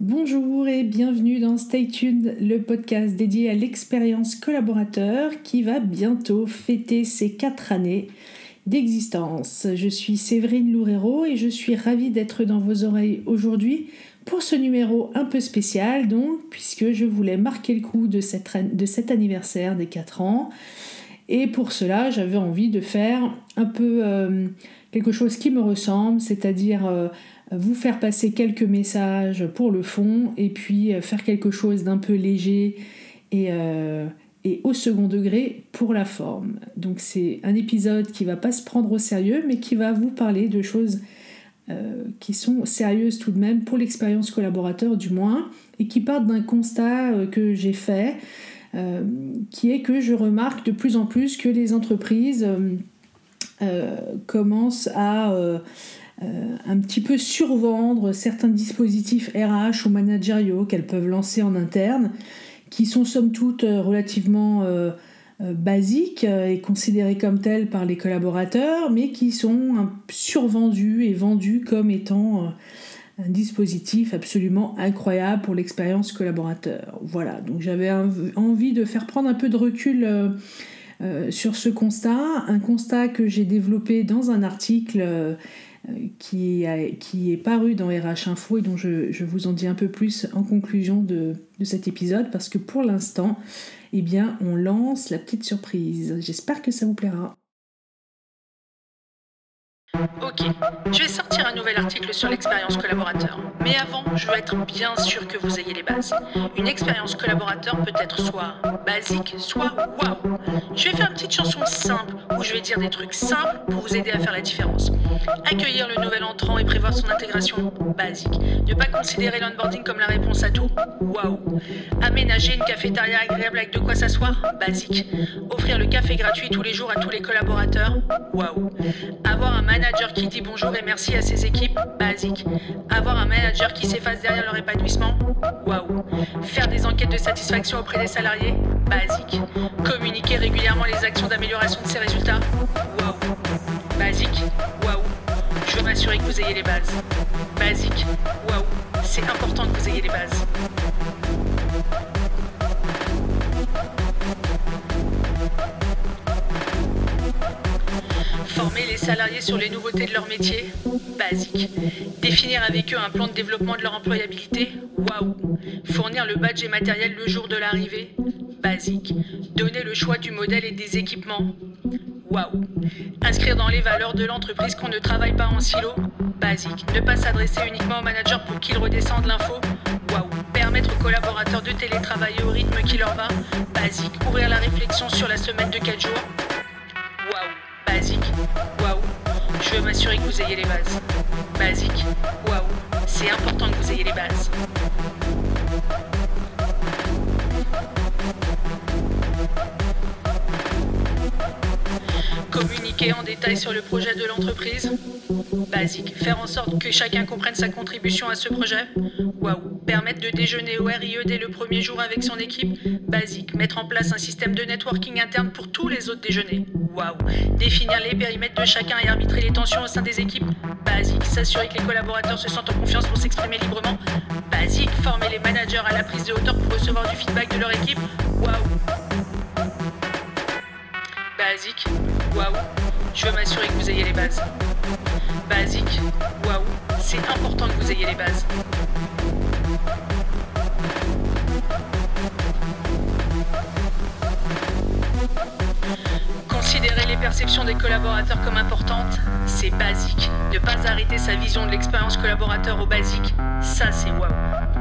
Bonjour et bienvenue dans Stay Tuned, le podcast dédié à l'expérience collaborateur qui va bientôt fêter ses 4 années d'existence. Je suis Séverine Loureiro et je suis ravie d'être dans vos oreilles aujourd'hui pour ce numéro un peu spécial, donc, puisque je voulais marquer le coup de, cet anniversaire des 4 ans. Et pour cela, j'avais envie de faire un peu euh, quelque chose qui me ressemble, c'est-à-dire euh, vous faire passer quelques messages pour le fond et puis euh, faire quelque chose d'un peu léger et, euh, et, au second degré pour la forme. Donc c'est un épisode qui va pas se prendre au sérieux mais qui va vous parler de choses euh, qui sont sérieuses tout de même pour l'expérience collaborateur du moins et qui partent d'un constat que j'ai fait qui est que je remarque de plus en plus que les entreprises commencent à euh, un petit peu survendre certains dispositifs RH ou managériaux qu'elles peuvent lancer en interne, qui sont somme toute euh, relativement euh, basiques et considérés comme tels par les collaborateurs, mais qui sont survendus et vendus comme étant un dispositif absolument incroyable pour l'expérience collaborateur. Voilà, donc j'avais envie de faire prendre un peu de recul sur ce constat, un constat que j'ai développé dans un article qui, qui, est paru dans RH Info et dont je, vous en dis un peu plus en conclusion de, de cet épisode parce que pour l'instant, eh bien, on lance la petite surprise. J'espère que ça vous plaira. Ok, je vais sortir un nouvel article sur l'expérience collaborateur. Mais avant, je veux être bien sûr que vous ayez les bases. Une expérience collaborateur peut être soit basique, soit waouh. Je vais faire une petite chanson simple où je vais dire des trucs simples pour vous aider à faire la différence. Accueillir le nouvel entrant et prévoir son intégration, basique. Ne pas considérer l'onboarding comme la réponse à tout, waouh. Aménager une cafétéria agréable avec de quoi s'asseoir, basique. Offrir le café gratuit tous les jours à tous les collaborateurs, waouh. Avoir un manager qui dit bonjour et merci à ses équipes, basique. Avoir un manager qui s'efface derrière leur épanouissement, waouh. Faire des enquêtes de satisfaction auprès des salariés, basique. Communiquer régulièrement les actions d'amélioration de ses résultats, waouh. Basique, waouh. Je veux m'assurer que vous ayez les bases. Basique, waouh. C'est important que vous ayez les bases. Former les salariés sur les nouveautés de leur métier Basique. Définir avec eux un plan de développement de leur employabilité Waouh. Fournir le badge et matériel le jour de l'arrivée Basique. Donner le choix du modèle et des équipements Waouh. Inscrire dans les valeurs de l'entreprise qu'on ne travaille pas en silo Basique. Ne pas s'adresser uniquement au manager pour qu'il redescende l'info Waouh. Permettre aux collaborateurs de télétravailler au rythme qui leur va Basique. Ouvrir la réflexion sur la semaine de 4 jours basique, waouh, je veux m'assurer que vous ayez les bases. Basique, waouh, c'est important que vous ayez les bases. En détail sur le projet de l'entreprise. Basique. Faire en sorte que chacun comprenne sa contribution à ce projet. Waouh. Permettre de déjeuner au RIE dès le premier jour avec son équipe. Basique. Mettre en place un système de networking interne pour tous les autres déjeuners. Waouh. Définir les périmètres de chacun et arbitrer les tensions au sein des équipes. Basique. S'assurer que les collaborateurs se sentent en confiance pour s'exprimer librement. Basique. Former les managers à la prise de hauteur pour recevoir du feedback de leur équipe. Waouh basique, waouh, je veux m'assurer que vous ayez les bases. Basique, waouh, c'est important que vous ayez les bases. Considérer les perceptions des collaborateurs comme importantes, c'est basique. Ne pas arrêter sa vision de l'expérience collaborateur au basique, ça c'est waouh.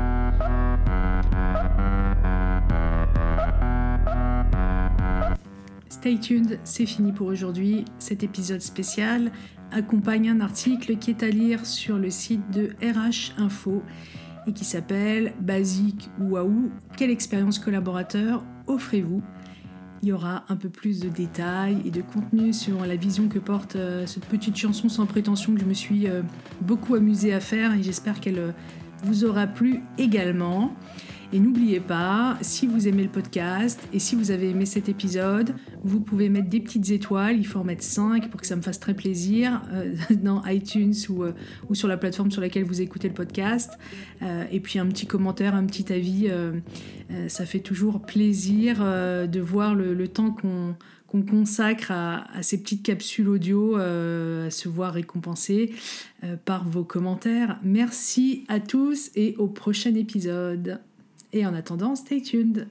Stay tuned, c'est fini pour aujourd'hui. Cet épisode spécial accompagne un article qui est à lire sur le site de RH Info et qui s'appelle Basique Waouh, quelle expérience collaborateur offrez-vous? Il y aura un peu plus de détails et de contenu sur la vision que porte euh, cette petite chanson sans prétention que je me suis euh, beaucoup amusée à faire et j'espère qu'elle euh, vous aura plu également. Et n'oubliez pas, si vous aimez le podcast et si vous avez aimé cet épisode, vous pouvez mettre des petites étoiles, il faut en mettre 5 pour que ça me fasse très plaisir euh, dans iTunes ou, euh, ou, sur la plateforme sur laquelle vous écoutez le podcast. Euh, et puis un petit commentaire, un petit avis, ça fait toujours plaisir de voir le, temps qu'on qu'on consacre à, à, ces petites capsules audio, à se voir récompensées par vos commentaires. Merci à tous et au prochain épisode. Et en attendant, stay tuned.